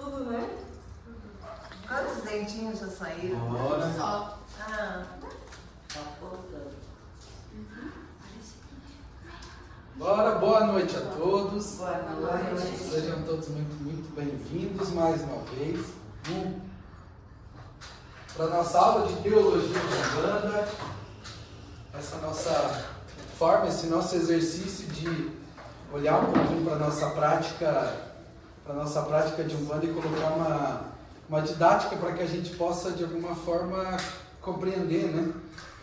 Tudo, né? Quantos dentinhos já saíram? Bora. Só. Ah, Tá voltando. Bora, boa noite a todos. boa noite. Sejam todos muito, muito bem-vindos mais uma vez para a nossa aula de Teologia de Umbanda. Essa nossa forma, esse nosso exercício de olhar um pouquinho para a nossa prática, para nossa prática de Umbanda e colocar uma, uma didática para que a gente possa, de alguma forma, compreender, né?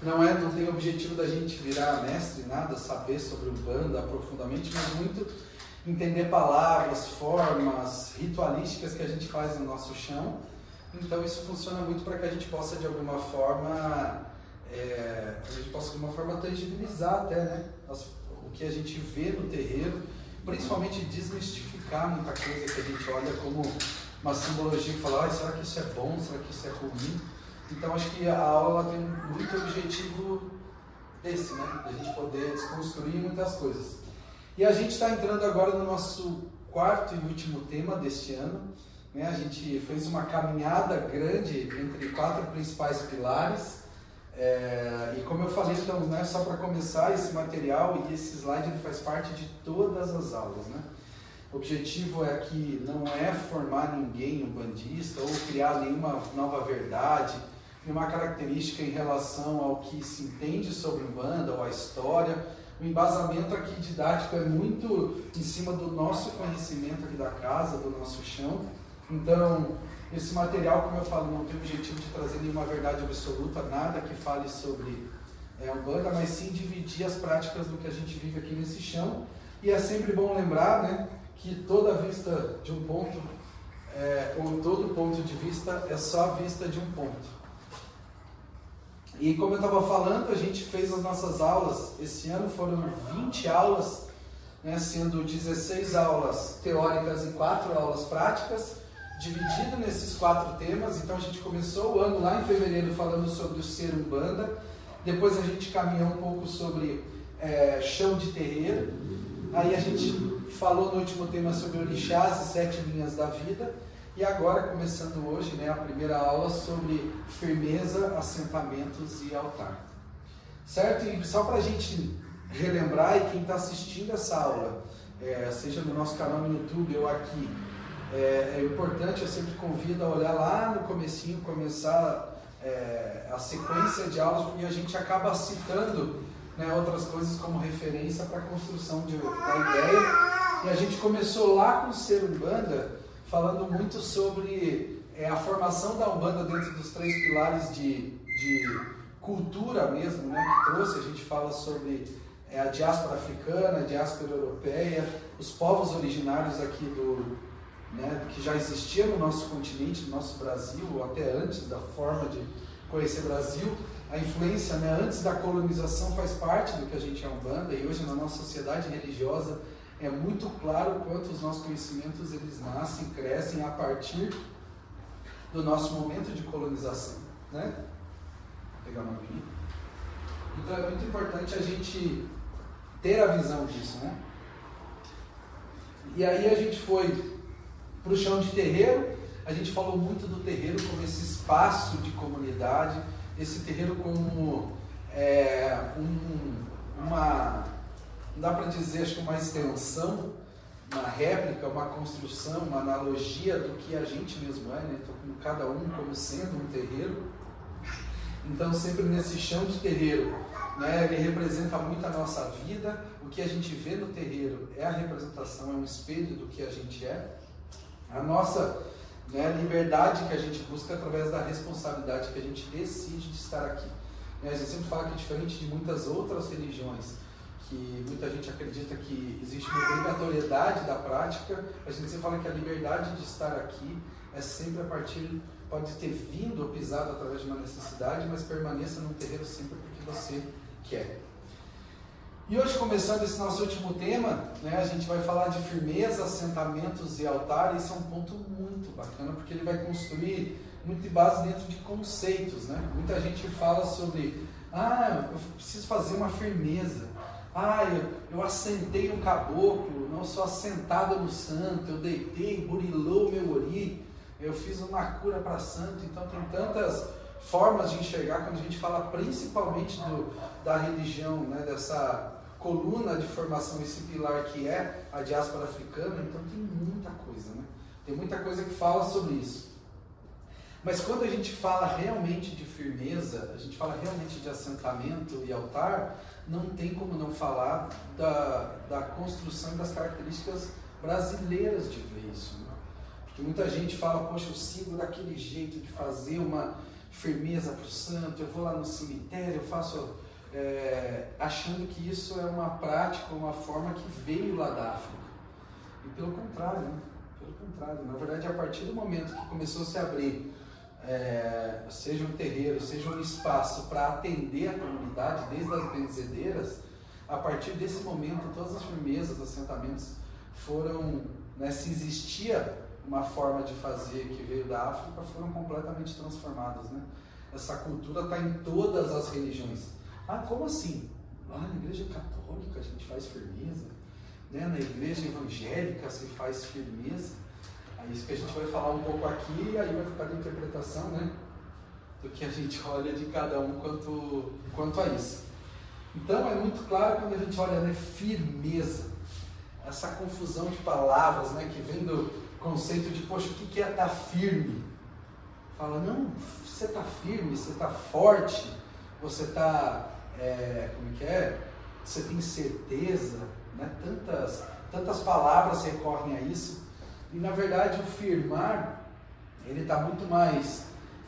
Não é, não tem o objetivo da gente virar mestre, nada, saber sobre o banda profundamente, mas muito entender palavras, formas, ritualísticas que a gente faz no nosso chão. Então isso funciona muito para que a gente possa de alguma forma, é, a gente possa de alguma forma tangibilizar até, né, as, o que a gente vê no terreiro, principalmente desmistificar muita coisa que a gente olha como uma simbologia e fala, ah, será que isso é bom, será que isso é ruim? Então acho que a aula tem muito objetivo desse, né? Da gente poder desconstruir muitas coisas. E a gente está entrando agora no nosso quarto e último tema deste ano. Né? A gente fez uma caminhada grande entre quatro principais pilares. É, e como eu falei, então, né, só para começar, esse material e esse slide ele faz parte de todas as aulas. Né? O objetivo é que não é formar ninguém um bandista ou criar nenhuma nova verdade e uma característica em relação ao que se entende sobre Umbanda ou a história. O embasamento aqui didático é muito em cima do nosso conhecimento aqui da casa, do nosso chão. Então, esse material, como eu falo, não tem o objetivo de trazer nenhuma verdade absoluta, nada que fale sobre é, Umbanda, mas sim dividir as práticas do que a gente vive aqui nesse chão. E é sempre bom lembrar né, que toda vista de um ponto, é, ou todo ponto de vista, é só a vista de um ponto. E como eu estava falando, a gente fez as nossas aulas, esse ano foram 20 aulas, né, sendo 16 aulas teóricas e 4 aulas práticas, dividido nesses quatro temas. Então a gente começou o ano lá em fevereiro falando sobre o ser umbanda, depois a gente caminhou um pouco sobre é, chão de terreiro, aí a gente falou no último tema sobre orixás e sete linhas da vida, e agora, começando hoje, né, a primeira aula sobre firmeza, assentamentos e altar. Certo? E só para a gente relembrar, e quem está assistindo essa aula, é, seja no nosso canal no YouTube ou aqui, é, é, importante, eu sempre convido a olhar lá no comecinho, começar é, a sequência de aulas, porque a gente acaba citando né, outras coisas como referência para a construção de, da ideia. E a gente começou lá com o Ser Umbanda, falando muito sobre é, a formação da Umbanda dentro dos três pilares de, de cultura mesmo, né, que trouxe. A gente fala sobre é, a diáspora africana, a diáspora europeia, os povos originários aqui do, né, que já existiam no nosso continente, no nosso Brasil, até antes da forma de conhecer Brasil. A influência né, antes da colonização faz parte do que a gente é Umbanda e hoje na nossa sociedade religiosa é muito claro quanto os nossos conhecimentos eles nascem, crescem a partir do nosso momento de colonização, né? Vou pegar uma aqui. Então é muito importante a gente ter a visão disso, né? E aí a gente foi para o chão de terreiro, a gente falou muito do terreiro como esse espaço de comunidade, esse terreiro como é, um, uma não dá para dizer, acho que uma extensão, uma réplica, uma construção, uma analogia do que a gente mesmo é, né? Então, como cada um como sendo um terreiro. Então, sempre nesse chão de terreiro, né? Ele representa muito a nossa vida. O que a gente vê no terreiro é a representação, é um espelho do que a gente é. A nossa né, liberdade que a gente busca através da responsabilidade que a gente decide de estar aqui. Né? A gente sempre fala que é diferente de muitas outras religiões que muita gente acredita que existe uma obrigatoriedade da prática, a gente sempre fala que a liberdade de estar aqui é sempre a partir, pode ter vindo ou pisado através de uma necessidade, mas permaneça no terreiro sempre porque você quer. E hoje, começando esse nosso último tema, né, a gente vai falar de firmeza, assentamentos e altar. Esse é um ponto muito bacana, porque ele vai construir muito de base dentro de conceitos. Né? Muita gente fala sobre, ah, eu preciso fazer uma firmeza. Ah, eu, eu assentei um caboclo, não sou assentada no santo, eu deitei, burilou meu ori. eu fiz uma cura para santo, então tem tantas formas de enxergar quando a gente fala principalmente do, da religião, né, dessa coluna de formação, esse pilar que é a diáspora africana, então tem muita coisa, né? Tem muita coisa que fala sobre isso. Mas quando a gente fala realmente de firmeza, a gente fala realmente de assentamento e altar, não tem como não falar da, da construção das características brasileiras de ver isso. Né? Porque muita gente fala, poxa, eu sigo daquele jeito de fazer uma firmeza para o santo, eu vou lá no cemitério, eu faço. É, achando que isso é uma prática, uma forma que veio lá da África. E pelo contrário, né? pelo contrário, na verdade, a partir do momento que começou a se abrir é, seja um terreiro, seja um espaço para atender a comunidade, desde as benzedeiras, a partir desse momento todas as firmezas, assentamentos foram, né, se existia uma forma de fazer que veio da África, foram completamente transformadas. Né? Essa cultura está em todas as religiões. Ah, como assim? Lá na igreja católica a gente faz firmeza, né? na igreja evangélica se faz firmeza. É isso que a gente vai falar um pouco aqui e aí vai ficar de interpretação, né? Do que a gente olha de cada um quanto, quanto a isso. Então é muito claro quando a gente olha né, firmeza, essa confusão de palavras né, que vem do conceito de, poxa, o que é estar tá firme? Fala, não, você está firme, você está forte, você está, é, como que é? Você tem certeza, né? Tantas, tantas palavras recorrem a isso. E na verdade o firmar, ele está muito mais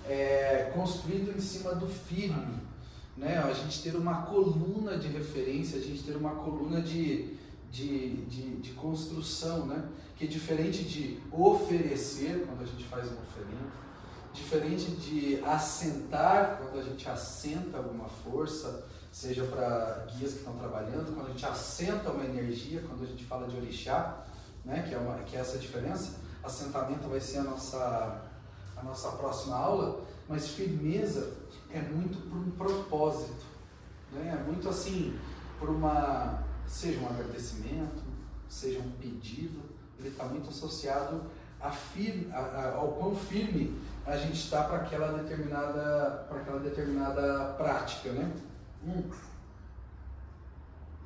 é, construído em cima do firme. Né? A gente ter uma coluna de referência, a gente ter uma coluna de, de, de, de construção, né? que é diferente de oferecer, quando a gente faz uma oferenda, diferente de assentar, quando a gente assenta alguma força, seja para guias que estão trabalhando, quando a gente assenta uma energia, quando a gente fala de orixá, né, que, é uma, que é essa diferença. Assentamento vai ser a nossa, a nossa próxima aula, mas firmeza é muito por um propósito, né? é muito assim, por uma, seja um agradecimento, seja um pedido, ele está muito associado a firme, a, a, ao quão firme a gente está para aquela determinada, para aquela determinada prática, né? Hum.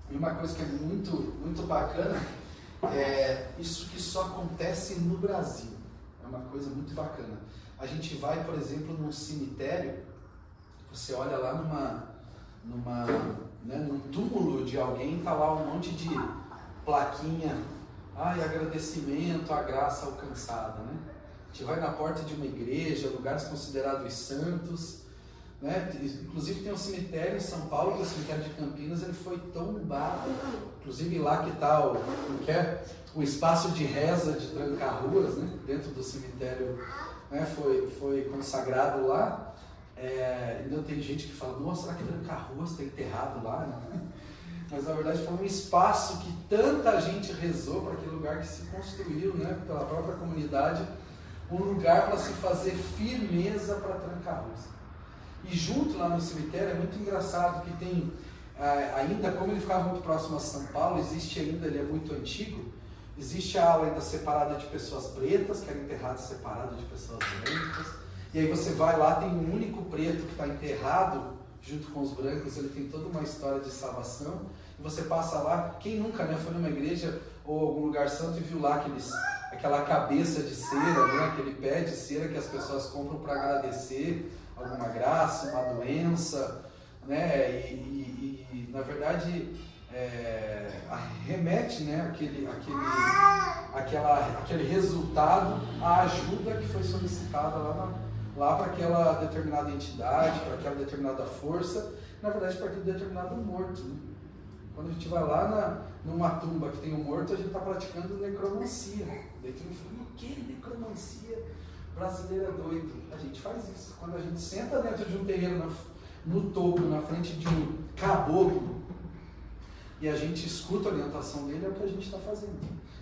E uma coisa que é muito, muito bacana é isso que só acontece no Brasil. É uma coisa muito bacana. A gente vai, por exemplo, num cemitério, você olha lá numa, numa, né, num túmulo de alguém, tá lá um monte de plaquinha, ai, agradecimento à graça alcançada, né? A gente vai na porta de uma igreja, lugares considerados santos, né? Inclusive tem um cemitério em São Paulo, que é o cemitério de Campinas, ele foi tombado. Inclusive lá que está o, que é, o espaço de reza de Tranca-Ruas, né? dentro do cemitério, né? foi, foi consagrado lá. É, ainda tem gente que fala, nossa, será que Tranca-Ruas está enterrado lá? Né? Mas na verdade foi um espaço que tanta gente rezou para aquele lugar que se construiu né? pela própria comunidade, um lugar para se fazer firmeza para Tranca-Ruas. E junto lá no cemitério é muito engraçado que tem é, ainda, como ele ficava muito próximo a São Paulo, existe ainda, ele é muito antigo, existe a ala ainda separada de pessoas pretas, que era enterrado separado de pessoas brancas. E aí você vai lá, tem um único preto que está enterrado junto com os brancos, ele tem toda uma história de salvação. E você passa lá, quem nunca né, foi numa igreja ou algum lugar santo e viu lá aqueles, aquela cabeça de cera, né, aquele pé de cera que as pessoas compram para agradecer alguma graça, uma doença, né? E, e, e na verdade é, remete, né? Aquele, aquele, aquela, aquele resultado à ajuda que foi solicitada lá, lá para aquela determinada entidade, para aquela determinada força, na verdade para aquele determinado morto. Né? Quando a gente vai lá na, numa tumba que tem um morto, a gente está praticando necromancia. Daí tu fala, o que necromancia? Brasileiro é doido. A gente faz isso. Quando a gente senta dentro de um terreno no, no topo, na frente de um caboclo, e a gente escuta a orientação dele, é o que a gente está fazendo.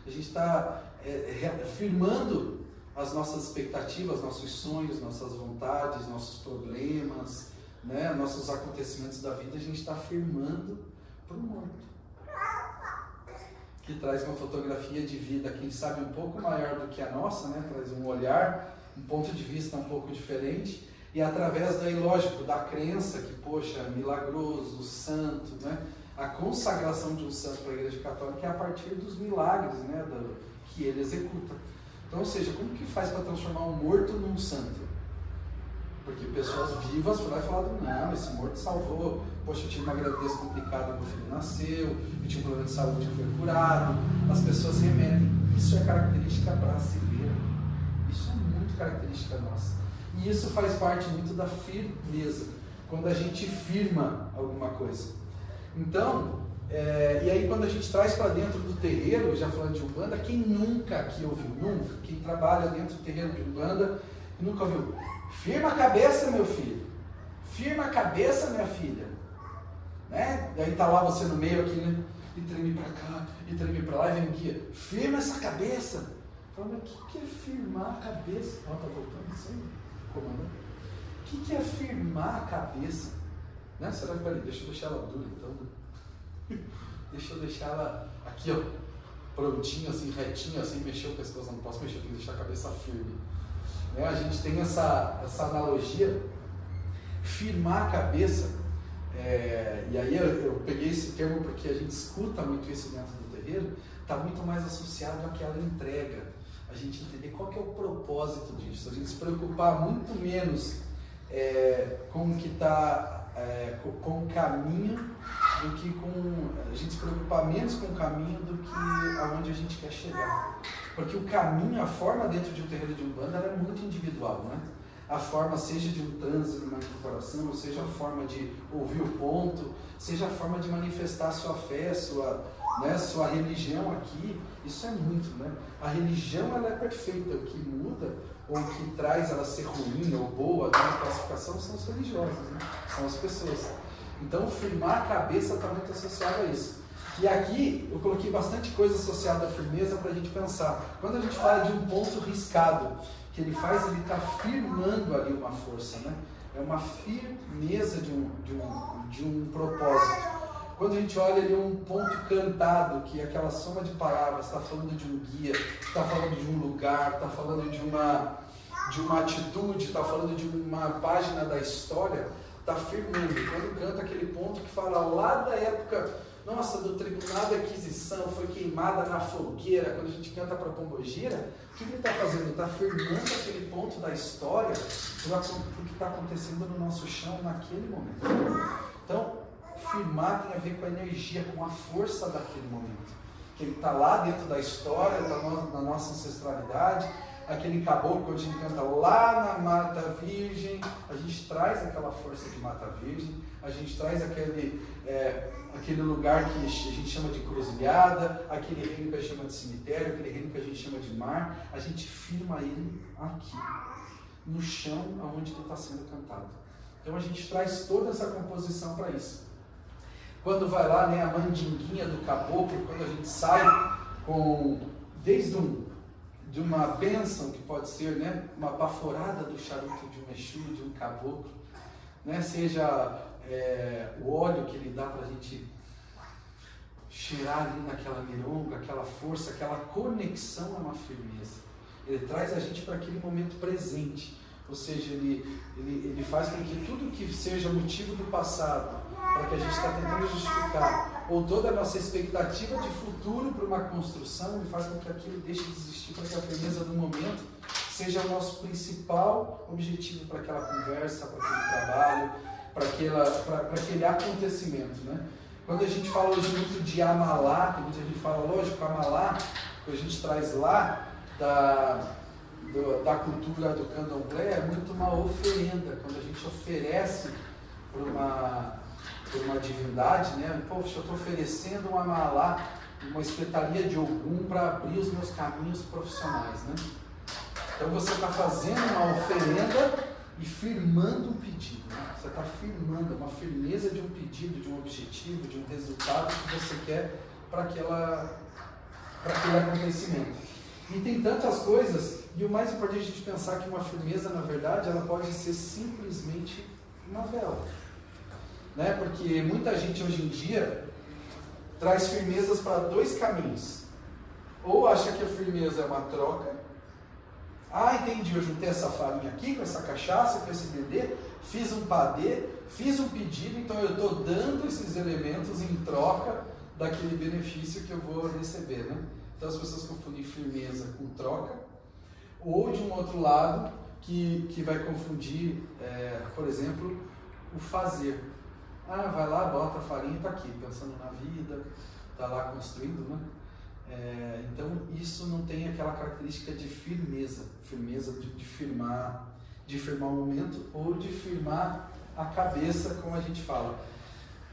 A gente está é, firmando as nossas expectativas, nossos sonhos, nossas vontades, nossos problemas, né, nossos acontecimentos da vida, a gente está firmando para o morto. Que traz uma fotografia de vida, quem sabe, um pouco maior do que a nossa, né, traz um olhar um ponto de vista um pouco diferente e através daí, lógico, da crença que, poxa, milagroso, santo, né? A consagração de um santo para a Igreja Católica é a partir dos milagres, né? Do, que ele executa. Então, ou seja, como que faz para transformar um morto num santo? Porque pessoas vivas foram lá e não, esse morto salvou. Poxa, eu tive uma gravidez complicada, meu filho nasceu, eu tinha um problema de saúde, fui curado. As pessoas remetem. Isso é característica brasileira. Característica nossa. E isso faz parte muito da firmeza, quando a gente firma alguma coisa. Então, é, e aí quando a gente traz para dentro do terreiro, já falando de Umbanda, quem nunca aqui ouviu, nunca, quem trabalha dentro do terreiro de Umbanda, nunca ouviu, firma a cabeça meu filho, firma a cabeça minha filha, né? E aí tá lá você no meio aqui, né? E treme para cá, e treme para lá, e vem guia, firma essa cabeça. Mas o que, que é firmar a cabeça? Ó, tá voltando isso comandante. O que, que é firmar a cabeça? Né? Será que, peraí, deixa eu deixar ela dura então. Deixa eu deixar ela aqui, ó, prontinha, assim, retinha, assim, mexer o pescoço, não posso mexer, tenho que deixar a cabeça firme. Né? A gente tem essa, essa analogia, firmar a cabeça, é, e aí eu, eu, peguei esse termo porque a gente escuta muito isso dentro do terreiro, está muito mais associado àquela entrega, a gente entender qual é o propósito disso, a gente se preocupar muito menos é, com o que está é, com, o caminho do que com a gente se preocupar menos com o caminho do que aonde a gente quer chegar, porque o caminho, a forma dentro de um terreiro de umbanda é muito individual, né? A forma seja de um transe, de uma incorporação, seja a forma de ouvir o ponto, seja a forma de manifestar sua fé, sua né, sua religião aqui, isso é muito, né? A religião ela é perfeita, o que muda ou o que traz ela ser ruim ou boa na classificação são os religiosos, né? são as pessoas. Então, firmar a cabeça está muito associado a isso. E aqui eu coloquei bastante coisa associada à firmeza para a gente pensar. Quando a gente fala de um ponto riscado, que ele faz, ele está firmando ali uma força, né? É uma firmeza de um, de um, de um propósito. Quando a gente olha ali um ponto cantado, que é aquela soma de palavras, está falando de um guia, está falando de um lugar, está falando de uma, de uma atitude, está falando de uma página da história, está firmando. Quando canta aquele ponto que fala lá da época, nossa, do tribunal da aquisição, foi queimada na fogueira, quando a gente canta para Pombogira, o que ele está fazendo? Está firmando aquele ponto da história para o que está acontecendo no nosso chão naquele momento. Então, firmar tem a ver com a energia, com a força daquele momento. Que ele está lá dentro da história, da, no, da nossa ancestralidade, aquele caboclo, a gente canta lá na Mata Virgem, a gente traz aquela força de Mata Virgem, a gente traz aquele, é, aquele lugar que a gente chama de cruzilhada, aquele reino que a gente chama de cemitério, aquele reino que a gente chama de mar, a gente firma ele aqui, no chão onde ele está sendo cantado. Então a gente traz toda essa composição para isso. Quando vai lá, né, a mandinguinha do caboclo, quando a gente sai com, desde um, de uma bênção, que pode ser né, uma baforada do charuto de um Exu, de um caboclo, né, seja é, o óleo que ele dá para a gente cheirar ali naquela mironga, aquela força, aquela conexão é uma firmeza. Ele traz a gente para aquele momento presente. Ou seja, ele, ele, ele faz com que tudo que seja motivo do passado para que a gente está tentando justificar, ou toda a nossa expectativa de futuro para uma construção, e faz com que aquilo deixe de existir, para que a firmeza do momento seja o nosso principal objetivo para aquela conversa, para aquele trabalho, para, aquela, para, para aquele acontecimento. Né? Quando a gente fala hoje muito de Amalá, que muita gente fala, lógico, Amalá, que a gente traz lá da, do, da cultura do candomblé, é muito uma oferenda, quando a gente oferece para uma por uma divindade, né? Poxa, eu estou oferecendo uma malá, uma espetaria de algum para abrir os meus caminhos profissionais, né? Então você está fazendo uma oferenda e firmando um pedido. Né? Você está firmando uma firmeza de um pedido, de um objetivo, de um resultado que você quer para aquela para aquele acontecimento. E tem tantas coisas, e o mais importante é a gente pensar que uma firmeza, na verdade, ela pode ser simplesmente uma vela né? Porque muita gente hoje em dia traz firmezas para dois caminhos. Ou acha que a firmeza é uma troca, Ah, entendi, eu juntei essa farinha aqui com essa cachaça, com esse dendê, fiz um padê, fiz um pedido, então eu estou dando esses elementos em troca daquele benefício que eu vou receber, né? Então as pessoas confundem firmeza com troca, ou de um outro lado, que, que vai confundir, é, por exemplo, o fazer. Ah, vai lá, bota a farinha está aqui, pensando na vida, está lá construindo, né? É, então isso não tem aquela característica de firmeza, firmeza de, de, firmar, de firmar o momento ou de firmar a cabeça, como a gente fala.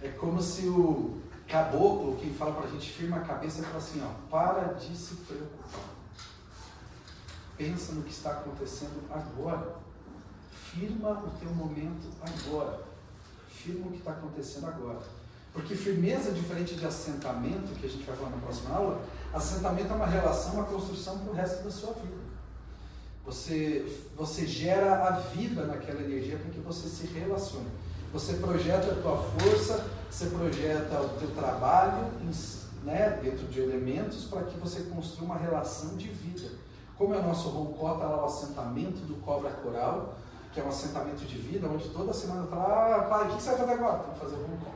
É como se o caboclo, quem fala para a gente firma a cabeça e fala assim, ó, para de se preocupar. Pensa no que está acontecendo agora. Firma o teu momento agora. Firma o que está acontecendo agora. Porque firmeza, é diferente de assentamento, que a gente vai falar na próxima aula, assentamento é uma relação, uma construção para o resto da sua vida. Você, você gera a vida naquela energia para que você se relacione. Você projeta a tua força, você projeta o teu trabalho né, dentro de elementos para que você construa uma relação de vida. Como é o nosso roncó, está lá o assentamento do Cobra Coral, que é um assentamento de vida, onde toda semana está lá, ah, pai, o que você vai fazer agora? Vou fazer o roncó.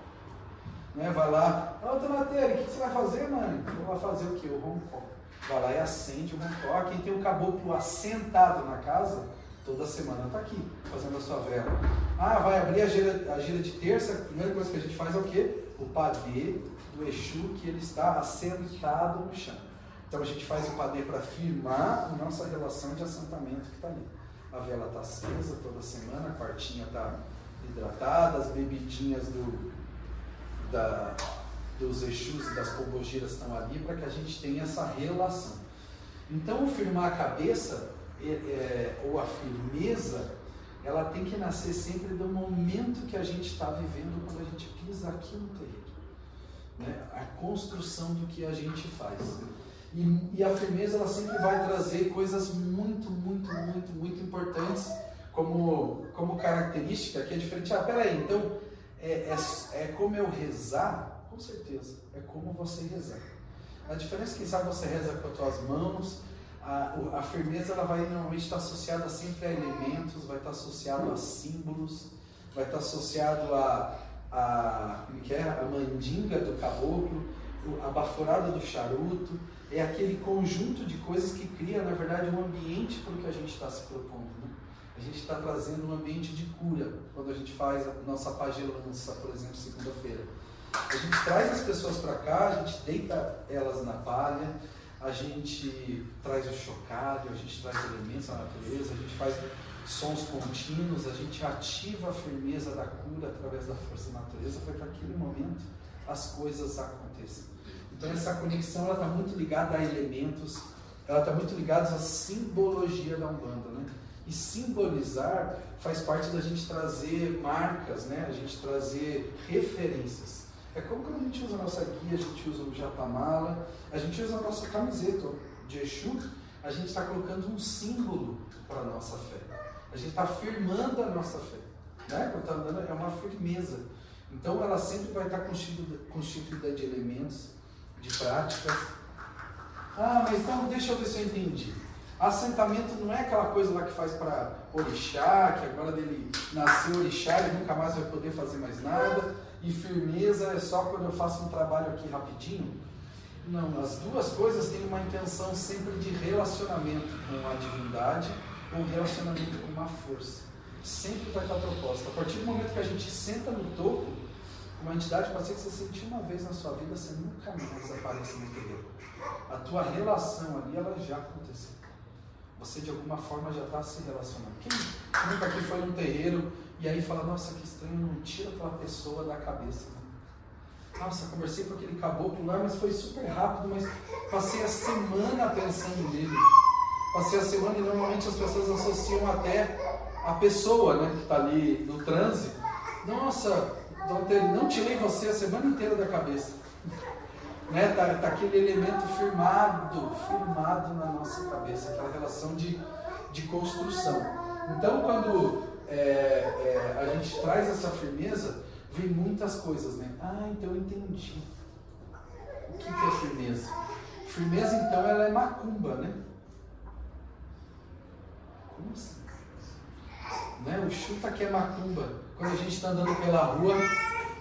Né? Vai lá, ô oh, o que você vai fazer? Eu vou fazer o quê? O roncó. Vai lá e acende o roncó. Quem tem o caboclo assentado na casa, toda semana está aqui, fazendo a sua vela. Ah, vai abrir a gira, a gira de terça, a primeira coisa que a gente faz é o quê? O padê do Exu, que ele está assentado no chão. Então a gente faz o padê para firmar a nossa relação de assentamento que está ali. A vela está acesa toda semana, a quartinha está hidratada, as bebidinhas do, da, dos Exus e das Pombogiras estão ali para que a gente tenha essa relação. Então, firmar a cabeça é, é, ou a firmeza, ela tem que nascer sempre do momento que a gente está vivendo quando a gente pisa aqui no terreno. Né? A construção do que a gente faz. E, e, a firmeza ela sempre vai trazer coisas muito, muito, muito, muito importantes como, como característica que é diferente. Ah, peraí, então é, é, é como eu rezar? Com certeza, é como você rezar. A diferença é que sabe você reza com as tuas mãos, a, a firmeza ela vai normalmente estar associada sempre a elementos, vai estar associado a símbolos, vai estar associado a, a, como que é? a mandinga do caboclo, a baforada do charuto, é aquele conjunto de coisas que cria, na verdade, um ambiente para o que a gente está se propondo. Né? A gente está trazendo um ambiente de cura quando a gente faz a nossa pagelança, por exemplo, segunda-feira. A gente traz as pessoas para cá, a gente deita elas na palha, a gente traz o chocalho, a gente traz elementos da natureza, a gente faz sons contínuos, a gente ativa a firmeza da cura através da força da natureza para que naquele momento as coisas aconteçam. Então essa conexão está muito ligada a elementos, ela está muito ligada à simbologia da Umbanda, né? E simbolizar faz parte da gente trazer marcas, né? A gente trazer referências. É como quando a gente usa a nossa guia, a gente usa o japamala, a gente usa a nossa camiseta de Exu, a gente está colocando um símbolo para a nossa fé. A gente está afirmando a nossa fé. Né? Quando está andando, é uma firmeza. Então ela sempre vai estar constituída, constituída de elementos, de práticas. Ah, mas então deixa eu ver se eu entendi. Assentamento não é aquela coisa lá que faz para orixá, que agora dele nasceu orixá, ele nunca mais vai poder fazer mais nada. E firmeza é só quando eu faço um trabalho aqui rapidinho. Não, as duas coisas têm uma intenção sempre de relacionamento com a divindade ou relacionamento com uma força. Sempre vai estar proposta. A partir do momento que a gente senta no topo, uma entidade pode ser que você sentiu uma vez na sua vida, você nunca mais aparece no terreno. A tua relação ali, ela já aconteceu. Você de alguma forma já está se relacionando. Quem nunca aqui foi num terreiro e aí fala, nossa, que estranho, não tira aquela pessoa da cabeça. Né? Nossa, conversei com aquele caboclo lá, mas foi super rápido, mas passei a semana pensando nele. Passei a semana e normalmente as pessoas associam até a pessoa né, que está ali no transe. Nossa, não tirei você a semana inteira da cabeça. Né? Tá, tá aquele elemento firmado, firmado na nossa cabeça, aquela relação de, de construção. Então, quando é, é, a gente traz essa firmeza, vem muitas coisas, né? Ah, então eu entendi. O que, que é firmeza? Firmeza, então, ela é macumba, né? assim. Né? O chuta que é macumba. Quando a gente está andando pela rua,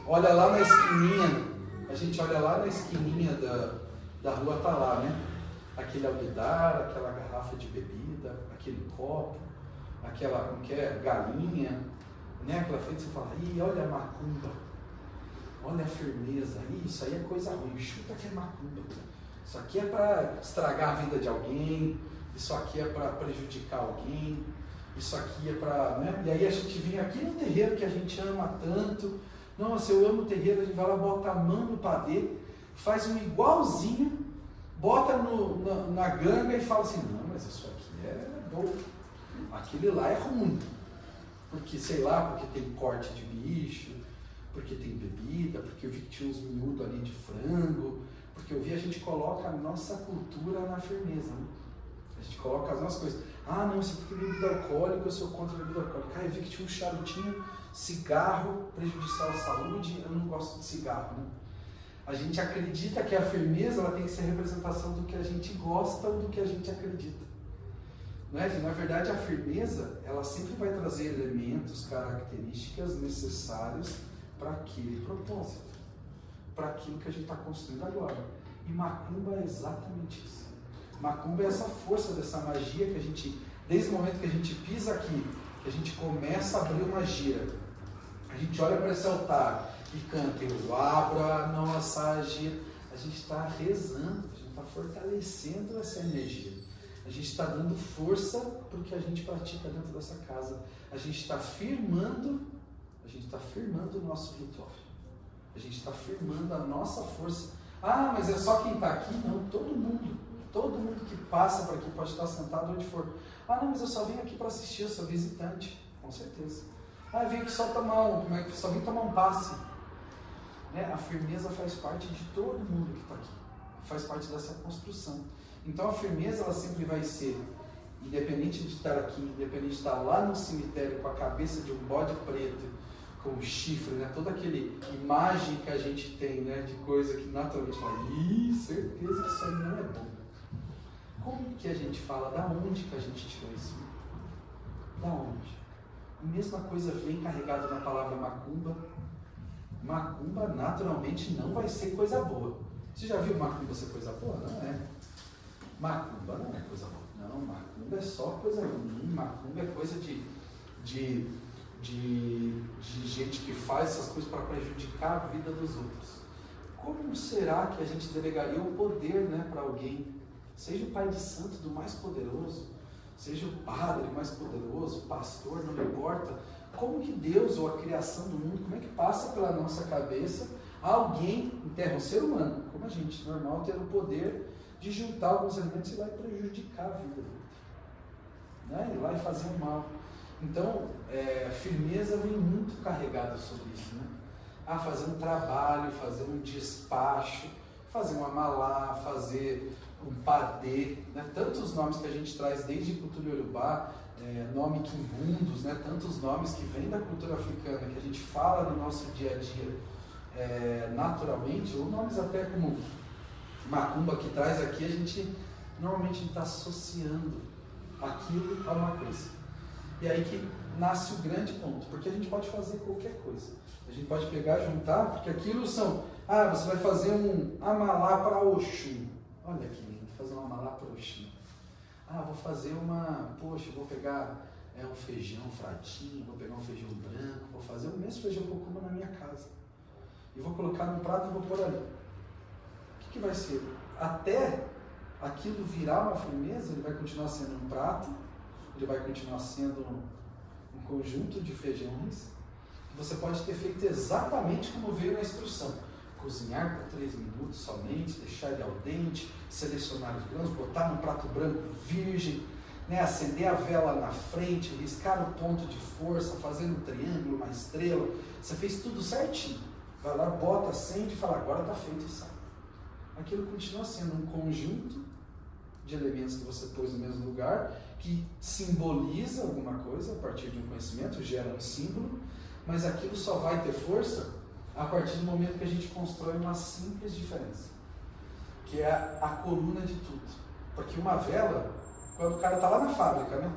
olha lá na esquininha, a gente olha lá na esquininha da, da rua, tá lá, né? Aquele alguidar, aquela garrafa de bebida, aquele copo, aquela, que é, galinha, né? Aquela frente você fala, ih, olha a macumba, olha a firmeza, isso aí é coisa ruim, chuta que é macumba. Isso aqui é para estragar a vida de alguém, isso aqui é para prejudicar alguém, isso aqui é para. Né? E aí a gente vem aqui no terreiro que a gente ama tanto. Nossa, eu amo o terreiro, a gente vai lá, bota a mão no padê, faz um igualzinho, bota no, na, na ganga e fala assim, não, mas isso aqui é bom. Aquele lá é ruim. Porque, sei lá, porque tem corte de bicho, porque tem bebida, porque eu vi que tinha uns miúdos ali de frango, porque eu vi a gente coloca a nossa cultura na firmeza. Né? A gente coloca as nossas coisas. Ah, não, isso é bebida alcoólica, eu sou contra a bebida alcoólica. Ah, eu vi que tinha um charutinho, cigarro prejudicial à saúde, eu não gosto de cigarro. Né? A gente acredita que a firmeza ela tem que ser representação do que a gente gosta ou do que a gente acredita. Não é? Na verdade, a firmeza ela sempre vai trazer elementos, características necessárias para aquele propósito para aquilo que a gente está construindo agora. E macumba é exatamente isso. Macumba é essa força dessa magia que a gente, desde o momento que a gente pisa aqui, que a gente começa a abrir uma gira, a gente olha para esse altar e canta, eu abro a nossa gira, a gente está rezando, a gente está fortalecendo essa energia. A gente está dando força para o que a gente pratica dentro dessa casa. A gente está firmando, a gente está firmando o nosso ritual. A gente está firmando a nossa força. Ah, mas é só quem está aqui? Não, todo mundo. Todo mundo que passa por aqui pode estar sentado onde for. Ah, não, mas eu só vim aqui para assistir, eu sou visitante. Com certeza. Ah, eu vim aqui só tomar um, é só vim tomar um passe. Né? A firmeza faz parte de todo mundo que está aqui. Faz parte dessa construção. Então a firmeza ela sempre vai ser, independente de estar aqui, independente de estar lá no cemitério com a cabeça de um bode preto com chifre, né? Toda aquele imagem que a gente tem, né? De coisa que naturalmente fala, ih, certeza que isso aí não é bom. Como que a gente fala? Da onde que a gente tirou isso? Da onde? A mesma coisa vem carregada na palavra macumba. Macumba naturalmente não vai ser coisa boa. Você já viu macumba ser coisa boa? Não é. Macumba não é coisa boa. Não, macumba é só coisa ruim. Macumba é coisa de, de de, de gente que faz essas coisas para prejudicar a vida dos outros. Como será que a gente delegaria o poder né, para alguém? Seja o pai de santo do mais poderoso, seja o padre mais poderoso, pastor, não importa. Como que Deus ou a criação do mundo, como é que passa pela nossa cabeça alguém, em terra, um ser humano, como a gente, normal, ter o poder de juntar alguns elementos e lá e prejudicar a vida do outro. Né? Ir lá e fazer o mal. Então, é, firmeza vem muito carregada sobre isso, né? Ah, fazer um trabalho, fazer um despacho, fazer uma malá, fazer um padê, né? tantos nomes que a gente traz desde cultura iorubá, é, nome quimbundos, né? tantos nomes que vêm da cultura africana, que a gente fala no nosso dia a dia é, naturalmente, ou nomes até como macumba que traz aqui, a gente normalmente está associando aquilo a uma coisa. E aí que nasce o grande ponto, porque a gente pode fazer qualquer coisa. A gente pode pegar, juntar, porque aquilo são, ah, você vai fazer um amalá para Oxum. Olha que lindo, fazer um amalá para Oxum. Ah, vou fazer uma, poxa, vou pegar é, um feijão fratinho, vou pegar um feijão branco, vou fazer o mesmo feijão que eu como na minha casa. E vou colocar no prato e vou pôr ali. O que, que vai ser? Até aquilo virar uma firmeza, ele vai continuar sendo um prato, ele vai continuar sendo um, um conjunto de feijões que você pode ter feito exatamente como veio na instrução. Cozinhar por três minutos somente, deixar ele al dente, selecionar os grãos, botar num prato branco virgem, né, acender a vela na frente, riscar o ponto de força, fazer um triângulo, uma estrela. Você fez tudo certinho. Vai lá, bota, acende e fala, agora está feito e sai. Aquilo continua sendo um conjunto de elementos que você pôs no mesmo lugar que simboliza alguma coisa a partir de um conhecimento, gera um símbolo, mas aquilo só vai ter força a partir do momento que a gente constrói uma simples diferença, que é a, coluna de tudo. Porque uma vela, quando o cara está lá na fábrica, né?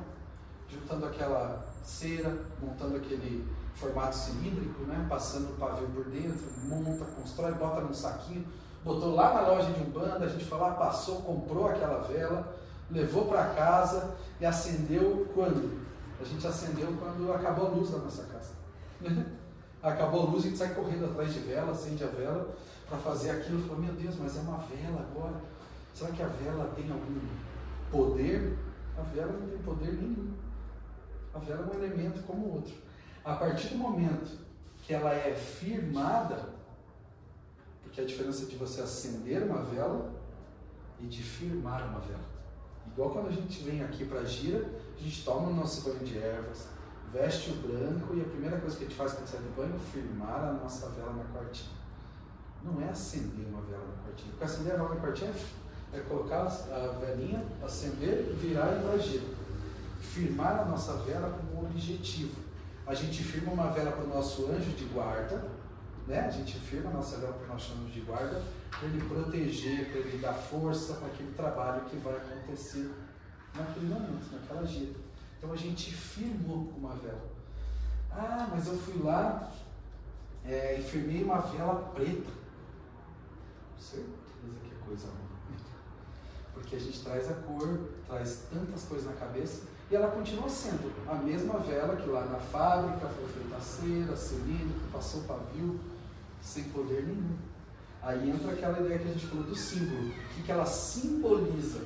juntando aquela cera, montando aquele formato cilíndrico, né? passando o pavio por dentro, monta, constrói, bota num saquinho, botou lá na loja de Umbanda, a gente foi lá, passou, comprou aquela vela, levou para casa e acendeu quando? A gente acendeu quando acabou a luz da nossa casa. acabou a luz, a gente sai correndo atrás de vela, acende a vela para fazer aquilo. Falou, meu Deus, mas é uma vela agora. Será que a vela tem algum poder? A vela não tem poder nenhum. A vela é um elemento como o outro. A partir do momento que ela é firmada, porque a diferença de você acender uma vela e de firmar uma vela. Igual quando a gente vem aqui para a gira, a gente toma o nosso banho de ervas, veste o branco e a primeira coisa que a gente faz quando sai do banho é firmar a nossa vela na quartinha. Não é acender uma vela na quartinha. Porque acender a vela na quartinha é colocar a velinha, acender, virar e ir para a gira. Firmar a nossa vela como objetivo. A gente firma uma vela para o nosso anjo de guarda, né? A gente firma a nossa vela para o nosso anjo de guarda, para ele proteger, para ele dar força para aquele trabalho que vai acontecer naquele momento, naquela gira. Então a gente firmou uma vela. Ah, mas eu fui lá é, e firmei uma vela preta. Certeza que é coisa ruim. Porque a gente traz a cor, traz tantas coisas na cabeça e ela continua sendo a mesma vela que lá na fábrica foi feita a cera, cilindro, passou pavio, sem poder nenhum. Aí entra aquela ideia que a gente falou do símbolo. O que, que ela simboliza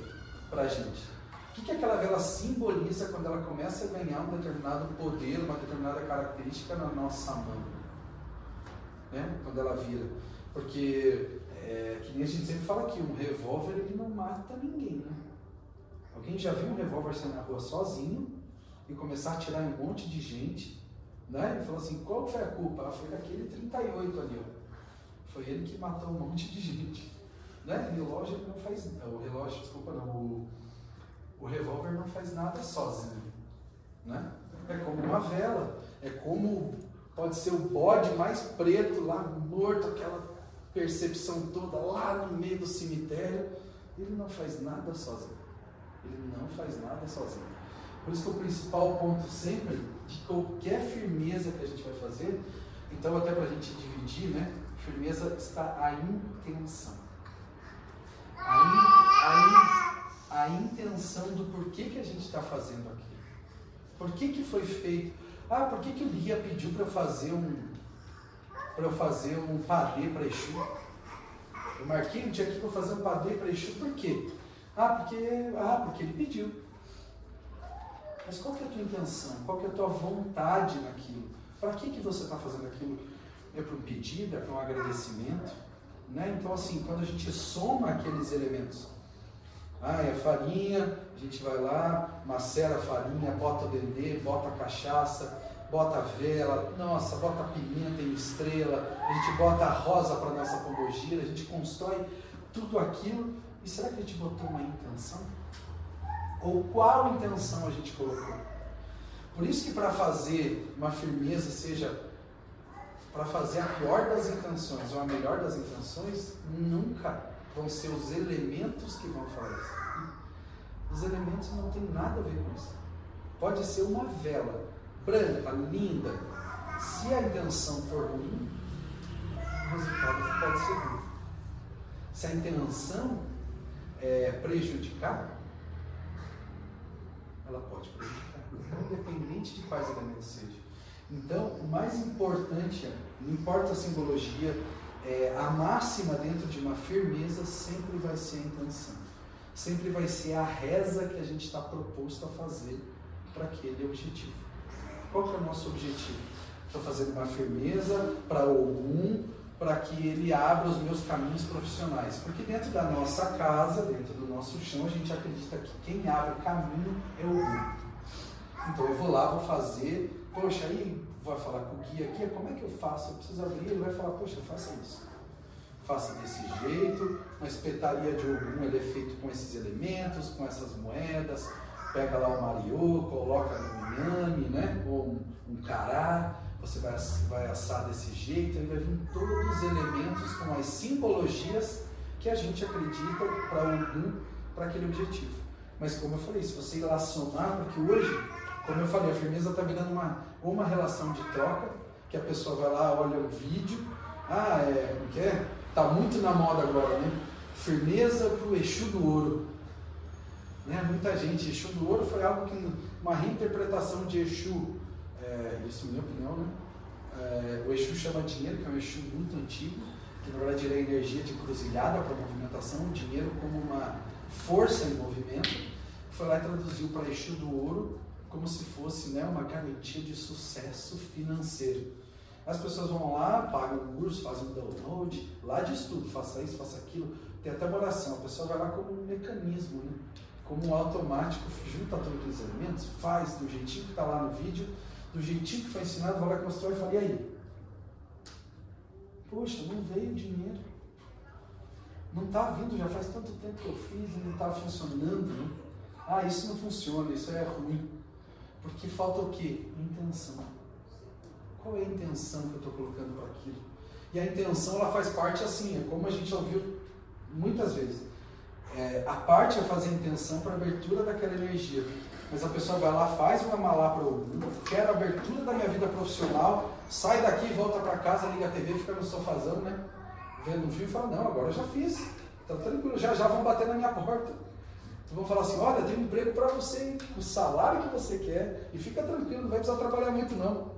para a gente? O que, que aquela vela simboliza quando ela começa a ganhar um determinado poder, uma determinada característica na nossa mão? Né? Quando ela vira. Porque, é, que nem a gente sempre fala aqui, um revólver ele não mata ninguém. Né? Alguém já viu um revólver sair na rua sozinho e começar a atirar em um monte de gente? Né? E falou assim: qual foi a culpa? Ah, foi daquele 38 ali. Ó. Foi ele que matou um monte de gente. Né? O relógio não faz. O relógio, desculpa, não. O, o revólver não faz nada sozinho. Né? É como uma vela. É como pode ser o bode mais preto lá morto, aquela percepção toda lá no meio do cemitério. Ele não faz nada sozinho. Ele não faz nada sozinho. Por isso que o principal ponto sempre de qualquer firmeza que a gente vai fazer, então até para a gente dividir, né? Firmeza está a intenção. A, in, a, in, a intenção do porquê que a gente está fazendo aquilo. Por que, que foi feito? Ah, por que, que o guia pediu para eu fazer um para eu fazer um padê para Exu? Eu marquei um dia aqui para fazer um padê para Exu, por quê? Ah, porque, ah, porque ele pediu. Mas qual que é a tua intenção? Qual que é a tua vontade naquilo? Para que, que você está fazendo aquilo? É para um pedido? É para um agradecimento? Né? Então, assim, quando a gente soma aqueles elementos, ah, é farinha, a gente vai lá, macera a farinha, bota dendê, bota cachaça, bota vela, nossa, bota pimenta em estrela, a gente bota a rosa para nossa pombogira, a gente constrói tudo aquilo e será que a gente botou uma intenção? Ou qual intenção a gente colocou? Por isso que para fazer uma firmeza seja para fazer a pior das intenções ou a melhor das intenções, nunca vão ser os elementos que vão isso. Os elementos não têm nada a ver com isso. Pode ser uma vela branca, linda. Se a intenção for ruim, o resultado pode ser ruim. Se a intenção é, prejudicar, ela pode prejudicar, independente de quais elementos sejam. Então, o mais importante, não importa a simbologia, é, a máxima dentro de uma firmeza sempre vai ser a intenção. Sempre vai ser a reza que a gente está proposto a fazer para aquele objetivo. Qual que é o nosso objetivo? Estou fazendo uma firmeza para algum para que ele abra os meus caminhos profissionais. Porque dentro da nossa casa, dentro do nosso chão, a gente acredita que quem abre o caminho é o guia. Então eu vou lá, vou fazer, poxa, aí vai falar com o guia aqui, como é que eu faço? Eu preciso abrir, ele vai falar, poxa, faça isso. Faça desse jeito, uma espetaria de ogum ele é feito com esses elementos, com essas moedas, pega lá o mariô, coloca no inhame, né? ou um, um cará, você vai, vai assar desse jeito, aí vai vir todos os elementos com as simbologias que a gente acredita para algum, para aquele objetivo. Mas como eu falei, se você somar, porque hoje Como eu falei, a firmeza está virando uma, uma relação de troca, que a pessoa vai lá, olha o vídeo, ah, é, como que é? Tá muito na moda agora, né? Firmeza para o Exu do Ouro. Né? Muita gente, Exu do Ouro foi algo que, uma reinterpretação de Exu, é, isso é minha opinião, né? É, o Exu chama dinheiro, que é um Exu muito antigo, que na verdade ele é energia de cruzilhada para movimentação, o dinheiro como uma força em movimento. Foi lá e traduziu para Exu do Ouro como se fosse né, uma garantia de sucesso financeiro. As pessoas vão lá, pagam o curso, fazem um download, lá de estudo, faça isso, faça aquilo. Tem até uma oração, a pessoa vai lá como um mecanismo, né? como um automático, junta todos aqueles elementos, faz do jeitinho que está lá no vídeo, do jeitinho que foi ensinado, vai lá mostrou e fala, e aí? Poxa, não veio dinheiro. Não está vindo, já faz tanto tempo que eu fiz e não está funcionando. Né? Ah, isso não funciona, isso é ruim. Porque falta o quê? Intenção. Qual é a intenção que eu estou colocando para aquilo? E a intenção ela faz parte assim, é como a gente ouviu muitas vezes. É, a parte é fazer a intenção para a abertura daquela energia. Mas a pessoa vai lá, faz uma malá para o quero a abertura da minha vida profissional, sai daqui, volta para casa, liga a TV, fica no sofazão, né? Vendo um filme e fala, não, agora eu já fiz. Tá tranquilo, já já vão bater na minha porta. Então vão falar assim, olha, tem um emprego para você, o salário que você quer, e fica tranquilo, não vai precisar trabalhar muito não.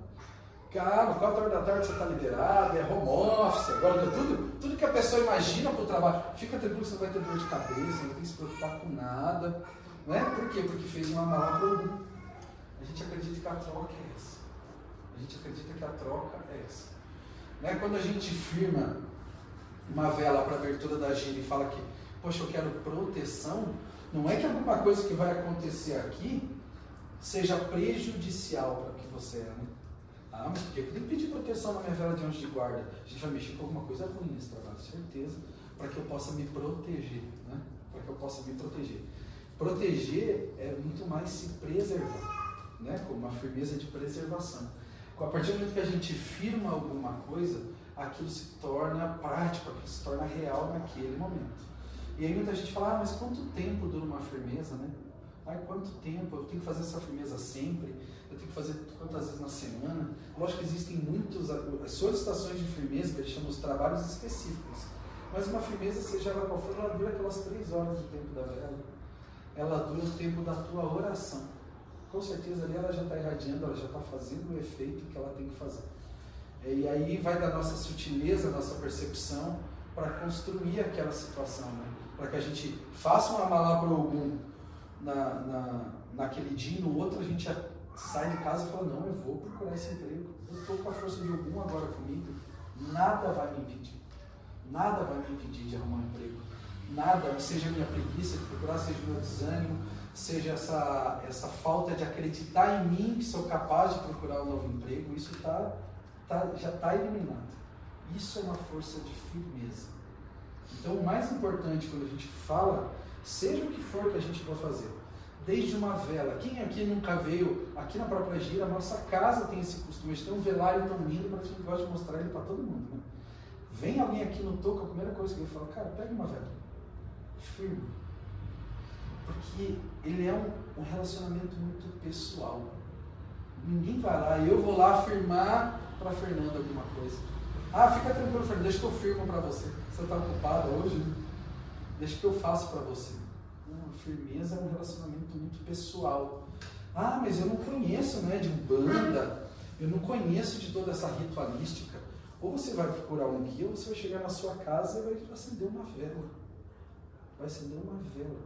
Calma, 4 horas da tarde você está liberado, é home office, agora tudo, tudo que a pessoa imagina para o trabalho. Fica tranquilo, você não vai ter dor de cabeça, não tem que se preocupar com nada. Não é? Por quê? Porque fez uma mala algum. A gente acredita que a troca é essa. A gente acredita que a troca é essa. Não é? Quando a gente firma uma vela para abertura da gira e fala que, poxa, eu quero proteção, não é que alguma coisa que vai acontecer aqui seja prejudicial para o que você é. Né? Ah, mas por que eu tenho que pedir proteção na minha vela de anjo de guarda? A gente vai mexer com alguma coisa ruim nesse trabalho, certeza, para que eu possa me proteger, né? Para que eu possa me proteger. Proteger é muito mais se preservar, né? Com uma firmeza de preservação. A partir do momento que a gente firma alguma coisa, aquilo se torna prático, aquilo se torna real naquele momento. E aí muita gente fala, ah, mas quanto tempo dura uma firmeza, né? Ai, quanto tempo? Eu tenho que fazer essa firmeza sempre? Eu tenho que fazer quantas vezes na semana? Lógico que existem muitas solicitações de firmeza, que eles chamam os trabalhos específicos. Mas uma firmeza, seja ela qual for, ela dura aquelas três horas do tempo da vela. Ela dura o tempo da tua oração. Com certeza ali ela já está irradiando, ela já está fazendo o efeito que ela tem que fazer. E aí vai da nossa sutileza, nossa percepção, para construir aquela situação, né? Para que a gente faça uma malá para algum na, na, naquele dia e no outro a gente sai de casa e fala, não, eu vou procurar esse emprego. Eu estou com a força de algum agora comigo. Nada vai me impedir. Nada vai me impedir de arrumar um emprego. Nada, seja minha preguiça de procurar, seja meu desânimo, seja essa, essa falta de acreditar em mim que sou capaz de procurar um novo emprego, isso tá, tá, já está eliminado. Isso é uma força de firmeza. Então, o mais importante quando a gente fala, seja o que for que a gente for fazer, desde uma vela. Quem aqui nunca veio aqui na própria gira? A nossa casa tem esse costume de ter um velário tão lindo, mas a gente gosta de mostrar ele para todo mundo. Né? Vem alguém aqui no toco, a primeira coisa que ele fala, cara, pega uma vela, firme. Porque ele é um, um relacionamento muito pessoal. Ninguém vai lá, eu vou lá afirmar para Fernanda alguma coisa. Ah, fica tranquilo, Fernanda, deixa que eu firmo para você. Você está ocupada hoje? Né? Deixa que eu faço para você firmeza é um relacionamento muito pessoal. Ah, mas eu não conheço né, de banda, eu não conheço de toda essa ritualística. Ou você vai procurar um guia, ou você vai chegar na sua casa e vai acender uma vela. Vai acender uma vela.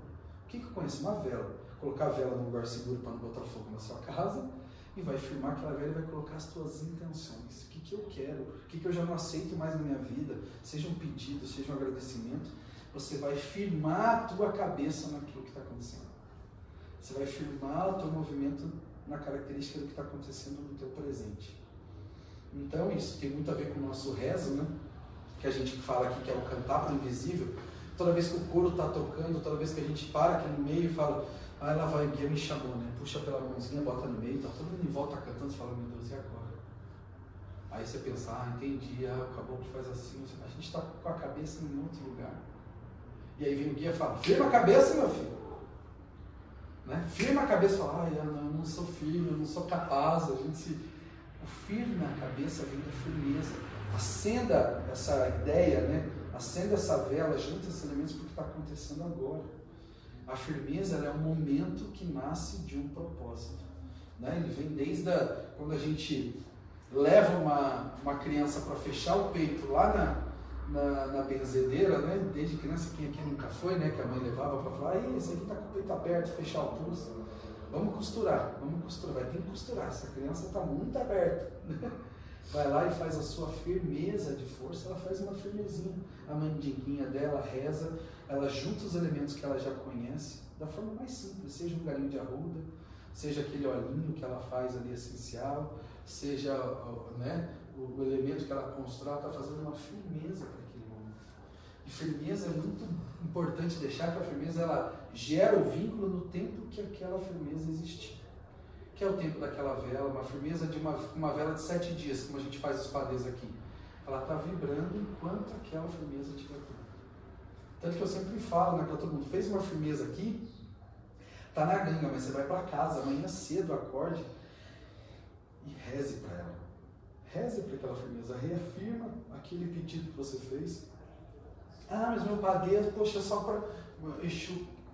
O que, que eu conheço? Uma vela. Colocar a vela num lugar seguro para não botar fogo na sua casa e vai firmar aquela vela e vai colocar as tuas intenções. O que, que eu quero? O que, que eu já não aceito mais na minha vida? Seja um pedido, seja um agradecimento você vai firmar a tua cabeça naquilo que está acontecendo. Você vai firmar o teu movimento na característica do que está acontecendo no teu presente. Então isso tem muito a ver com o nosso rezo, né? Que a gente fala aqui que é o cantar para o invisível. Toda vez que o coro está tocando, toda vez que a gente para aqui no meio e fala, ah, lá vai, guia me chamou, né? Puxa pela mãozinha, bota no meio, tá todo mundo em volta cantando, você fala, meu Deus, e agora? Aí você pensa, ah, entendi, ah, acabou que faz assim. A gente está com a cabeça em outro lugar. E aí vem o guia e fala, firma a cabeça, meu filho. Né? Firma a cabeça fala, não, eu não sou firme, eu não sou capaz. A gente se. O firme na cabeça vem da firmeza. Acenda essa ideia, né? acenda essa vela, junta esses elementos porque está acontecendo agora. A firmeza é um momento que nasce de um propósito. Né? Ele vem desde a, quando a gente leva uma, uma criança para fechar o peito lá na, na, na, benzedeira, né? Desde criança, quem aqui nunca foi, né? Que a mãe levava para falar, esse aqui tá com o peito aberto, fechar o pulso. Vamos costurar, vamos costurar, vai ter que costurar. Essa criança está muito aberta. Vai lá e faz a sua firmeza de força, ela faz uma firmezinha. A mandinguinha dela reza, ela junta os elementos que ela já conhece, da forma mais simples, seja um galinho de arruda, seja aquele olhinho que ela faz ali essencial, seja né, o, elemento que ela constrói, está fazendo uma firmeza para aquele momento. E firmeza é muito importante deixar que a firmeza ela gera o vínculo no tempo que aquela firmeza existir. Que é o tempo daquela vela, uma firmeza de uma, uma vela de sete dias, como a gente faz os padês aqui. Ela está vibrando enquanto aquela firmeza estiver pronta. Tanto que eu sempre falo né, para todo mundo, fez uma firmeza aqui, tá na ganga, mas você vai para casa amanhã cedo, acorde e reze para ela. Reze para aquela firmeza, reafirma aquele pedido que você fez. Ah, mas meu padeiro, poxa, só para.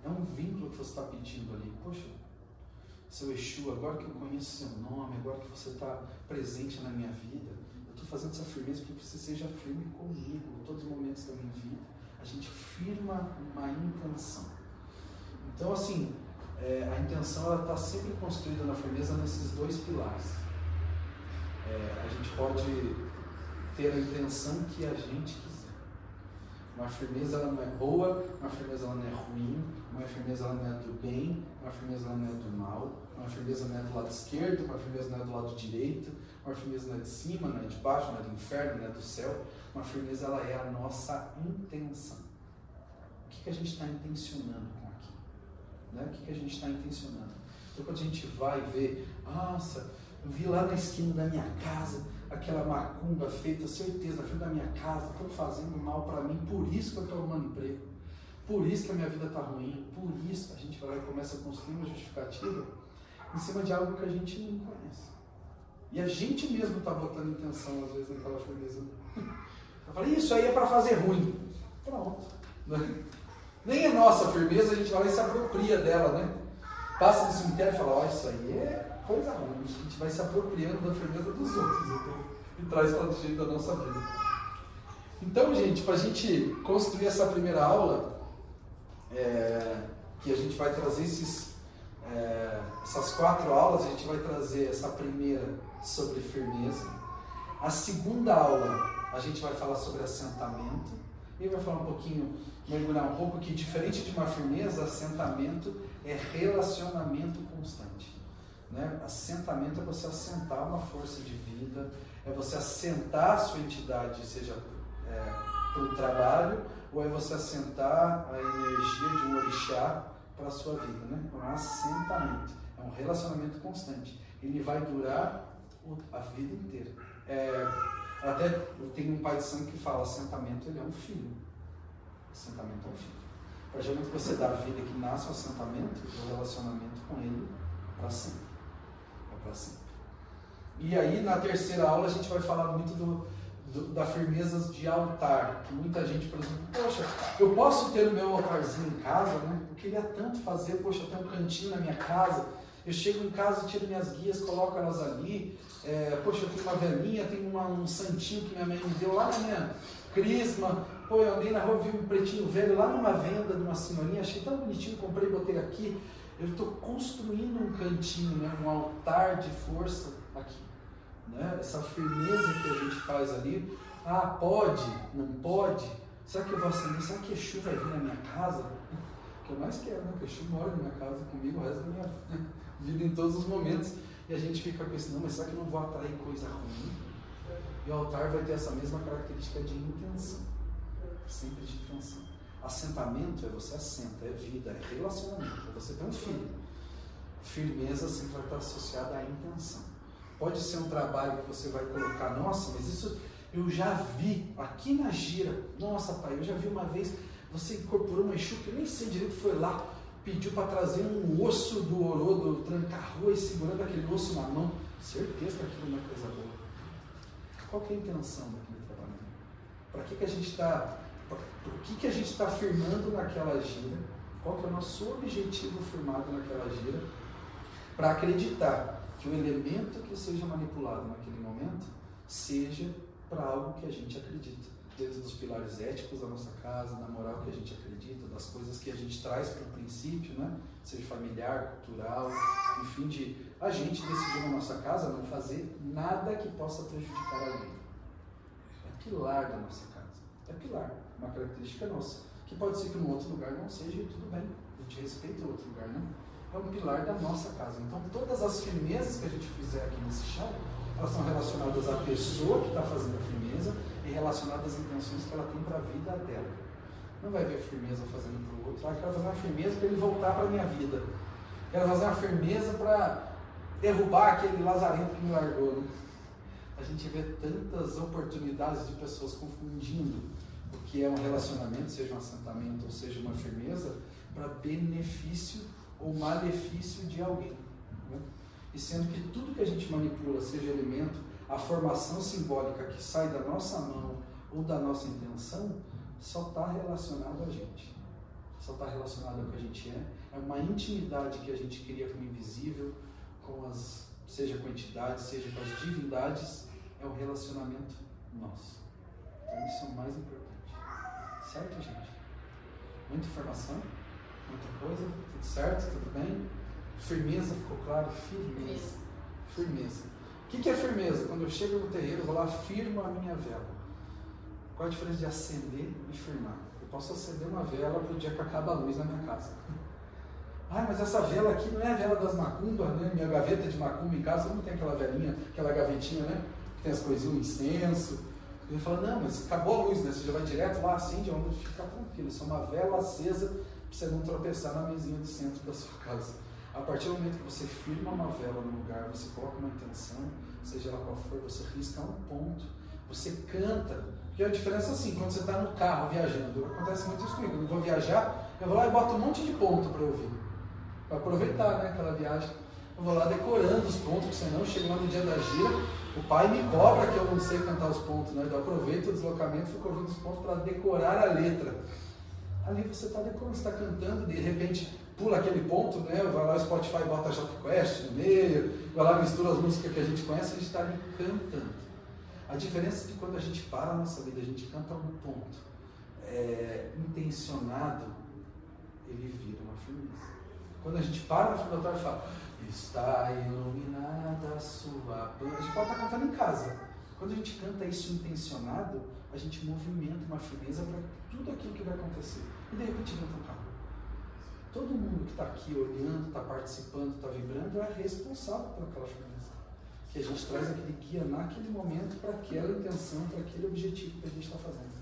É um vínculo que você está pedindo ali. Poxa, seu Exu, agora que eu conheço seu nome, agora que você está presente na minha vida, eu estou fazendo essa firmeza para que você seja firme comigo em todos os momentos da minha vida. A gente firma uma intenção. Então, assim, é, a intenção está sempre construída na firmeza nesses dois pilares. É, a gente pode ter a intenção que a gente quiser. Uma firmeza ela não é boa, uma firmeza ela não é ruim, uma firmeza ela não é do bem, uma firmeza do mal, uma firmeza é do lado esquerdo, uma firmeza é do lado direito, uma firmeza é de cima, é de baixo, é do inferno, é do céu. Uma firmeza ela é a nossa intenção. O que, que a gente está intencionando com aquilo? Né? O que, que a gente está intencionando? Então quando a gente vai ver, nossa, eu vi lá na esquina da minha casa aquela macumba feita, certeza, na frente da minha casa, estão fazendo mal para mim, por isso que eu estou arrumando emprego, por isso que a minha vida está ruim, por isso a gente vai começa a construir uma justificativa em cima de algo que a gente não conhece. E a gente mesmo está botando intenção, às vezes, naquela firmeza. Eu falei, isso aí é para fazer ruim. Pronto. Nem é nossa firmeza, a gente vai lá e se apropria dela, né? Passa no cemitério e fala, ó, oh, isso aí é coisa ruim. A gente vai se apropriando da firmeza dos outros então, e traz para o jeito da nossa vida. Então, gente, para a gente construir essa primeira aula, é, que a gente vai trazer esses, é, essas quatro aulas, a gente vai trazer essa primeira sobre firmeza. A segunda aula, a gente vai falar sobre assentamento. E vai falar um pouquinho, mergulhar um pouco que diferente de uma firmeza, assentamento é relacionamento constante. Né? Assentamento é você assentar uma força de vida, é você assentar a sua entidade, seja é, para o trabalho, ou é você assentar a energia de um orixá para a sua vida. Né? É um assentamento, é um relacionamento constante. Ele vai durar a vida inteira. É, até eu tenho um pai de sangue que fala: assentamento ele é um filho. Assentamento é um filho. A partir que você dá a vida que nasce o assentamento, o relacionamento com ele para sempre para sempre. E aí, na terceira aula, a gente vai falar muito do, do, da firmeza de altar. Que muita gente, por exemplo, poxa, eu posso ter o meu altarzinho em casa, né? Eu queria tanto fazer, poxa, eu tenho um cantinho na minha casa. Eu chego em casa, tiro minhas guias, coloco elas ali. É, poxa, eu tenho uma velhinha, tenho uma, um santinho que minha mãe me deu lá na minha crisma. Pô, eu andei na rua, vi um pretinho velho lá numa venda de uma senhorinha, achei tão bonitinho, comprei, botei aqui eu estou construindo um cantinho, né, um altar de força aqui. Né? Essa firmeza que a gente faz ali. Ah, pode? Não pode? Será que eu vou acender? Será que Exu vai vir na minha casa? O que eu mais quero, né? Que Exu mora na minha casa comigo o resto da minha vida em todos os momentos. E a gente fica não, mas será que eu não vou atrair coisa ruim? E o altar vai ter essa mesma característica de intenção. Sempre de intenção. Assentamento é você assenta, é vida, é relacionamento, é você ter um filho. Firmeza sempre vai estar associada à intenção. Pode ser um trabalho que você vai colocar, nossa, mas isso eu já vi aqui na gira. Nossa, pai, eu já vi uma vez, você incorporou uma Exu que eu nem sei direito, foi lá, pediu para trazer um osso do orodo, trancar-rua e segurando aquele osso na mão. Certeza que aquilo não é coisa boa. Qual que é a intenção daquele trabalho? Para que, que a gente está. O que, que a gente está firmando naquela gira? Qual que é o nosso objetivo firmado naquela gira? Para acreditar que o elemento que seja manipulado naquele momento seja para algo que a gente acredita dentro dos pilares éticos da nossa casa, na moral que a gente acredita, das coisas que a gente traz para o princípio, né? seja familiar, cultural, enfim, de a gente decidir na nossa casa não fazer nada que possa prejudicar alguém. É pilar da nossa casa. É pilar, uma característica nossa. Que pode ser que no outro lugar não seja e tudo bem. A gente respeita o outro lugar, não. É um pilar da nossa casa. Então, todas as firmezas que a gente fizer aqui nesse chão, elas são relacionadas à pessoa que está fazendo a firmeza e relacionadas às intenções que ela tem para a vida dela. Não vai ver firmeza fazendo para o outro. Ah, quero fazer uma firmeza para ele voltar para a minha vida. Quero fazer uma firmeza para derrubar aquele lazarento que me largou. Né? A gente vê tantas oportunidades de pessoas confundindo o que é um relacionamento, seja um assentamento ou seja uma firmeza, para benefício ou malefício de alguém. Né? E sendo que tudo que a gente manipula, seja elemento, a formação simbólica que sai da nossa mão ou da nossa intenção, só está relacionado a gente. Só está relacionado ao que a gente é. É uma intimidade que a gente cria com o invisível, com as, seja com entidades, seja com as divindades, é o relacionamento nosso. Então isso é o mais importante. Certo, gente? Muita informação, muita coisa, tudo certo, tudo bem? Firmeza, ficou claro? Firmeza. Firmeza. O que, que é firmeza? Quando eu chego no terreiro, eu vou lá, firmo a minha vela. Qual a diferença de acender e firmar? Eu posso acender uma vela para o dia que acaba a luz na minha casa. Ah, mas essa vela aqui não é a vela das macumbas, né? Minha gaveta de macumba em casa não tem aquela velinha, aquela gavetinha, né? Que tem as coisinhas, o incenso. Ele fala, não, mas acabou a luz, né? Você já vai direto lá, acende, onde fica tranquilo. Isso é uma vela acesa você não tropeçar na mesinha do centro da sua casa. A partir do momento que você firma uma vela no lugar, você coloca uma intenção, seja ela qual for, você risca um ponto, você canta. Porque a diferença é assim, quando você está no carro viajando, acontece muito isso comigo. Eu vou viajar, eu vou lá e boto um monte de ponto para ouvir para aproveitar né, aquela viagem. Eu vou lá decorando os pontos, porque senão chego lá no dia da gira, o pai me cobra que eu não sei cantar os pontos, né? Eu aproveito o deslocamento, fico ouvindo os pontos para decorar a letra. Ali você está decorando, está cantando, de repente pula aquele ponto, né? Vai lá no Spotify bota J Quest no meio, vai lá mistura as músicas que a gente conhece, a gente está ali cantando. A diferença é que quando a gente para a nossa vida, a gente canta um ponto é, intencionado, ele vira uma firmeza. Quando a gente para no altar e fala, está iluminada a sua banda, a gente pode estar cantando em casa. Quando a gente canta isso intencionado, a gente movimenta uma firmeza para tudo aquilo que vai acontecer. E de repente vem um. Todo mundo que está aqui olhando, está participando, está vibrando, é responsável por aquela firmeza. Que a gente traz aquele guia naquele momento para aquela intenção, para aquele objetivo que a gente está fazendo.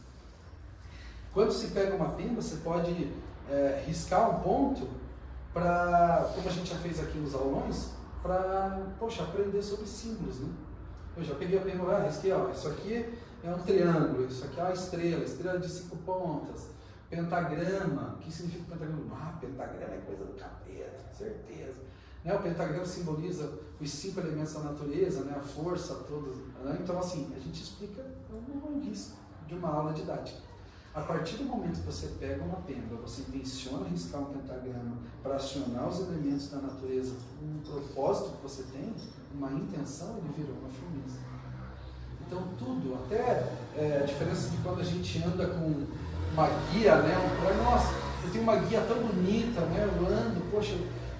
Quando se pega uma pena, você pode é, riscar um ponto para, como a gente já fez aqui nos aulões, para, poxa, aprender sobre símbolos, né? Eu já peguei a pena lá, risquei, ó, isso aqui é um triângulo, isso aqui é uma estrela, estrela de cinco pontas, pentagrama, o que significa pentagrama? Ah, pentagrama é coisa do capeta, certeza. Né? O pentagrama simboliza os cinco elementos da natureza, né? a força, todos. Né? Então, assim, a gente explica um risco de uma aula didática. A partir do momento que você pega uma pena, você intenciona riscar um pentagrama para acionar os elementos da natureza, um propósito que você tem, uma intenção, ele virou uma firmeza. Então tudo, até é, a diferença de quando a gente anda com uma guia, né? Nossa, eu tenho uma guia tão bonita, né? Eu ando, poxa,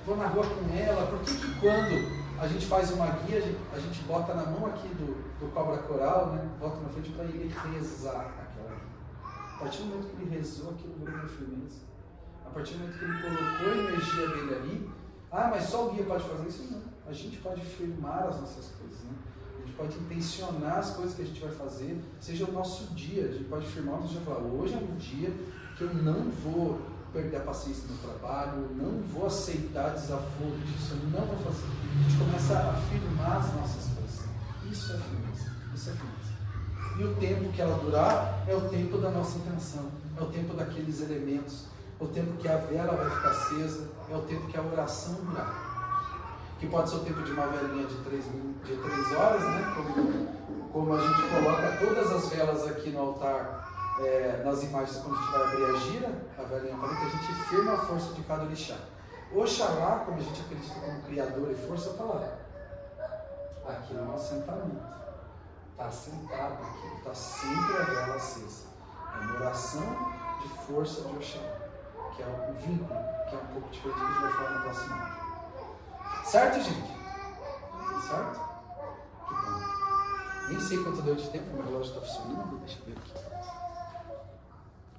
vou na rua com ela. Por que, que quando a gente faz uma guia, a gente, bota na mão aqui do, do cobra coral, né? Bota na frente para ele rezar a partir do momento que ele rezou, aquilo virou uma firmeza. A partir do momento que ele colocou a energia dele ali, ah, mas só o guia pode fazer isso? Não. A gente pode firmar as nossas coisas, né? A gente pode intencionar as coisas que a gente vai fazer, seja o nosso dia. A gente pode firmar o nosso dia e falar, hoje é um dia que eu não vou perder a paciência no trabalho, não vou aceitar desaforo disso, eu não vou fazer. A gente começa a afirmar as nossas coisas. Isso é firmeza. Isso é firmeza. E o tempo que ela durar é o tempo da nossa intenção, é o tempo daqueles elementos. o tempo que a vela vai ficar acesa, é o tempo que a oração durar. Que pode ser o tempo de uma velinha de três, de três horas, né? Como, como a gente coloca todas as velas aqui no altar, é, nas imagens, quando a gente vai abrir a gira, a velinha que a gente firma a força de cada orixá. Oxalá, como a gente acredita como criador e força, está lá. Aqui no assentamento. Está sentado aqui, está sempre a vela acesa. É uma oração de força de Oxalá, que é um vínculo, que é um pouco diferente que a gente vai falar na próxima aula. Certo, gente? Certo? Que bom. Nem sei quanto deu de tempo, meu relógio está funcionando. Deixa eu ver aqui.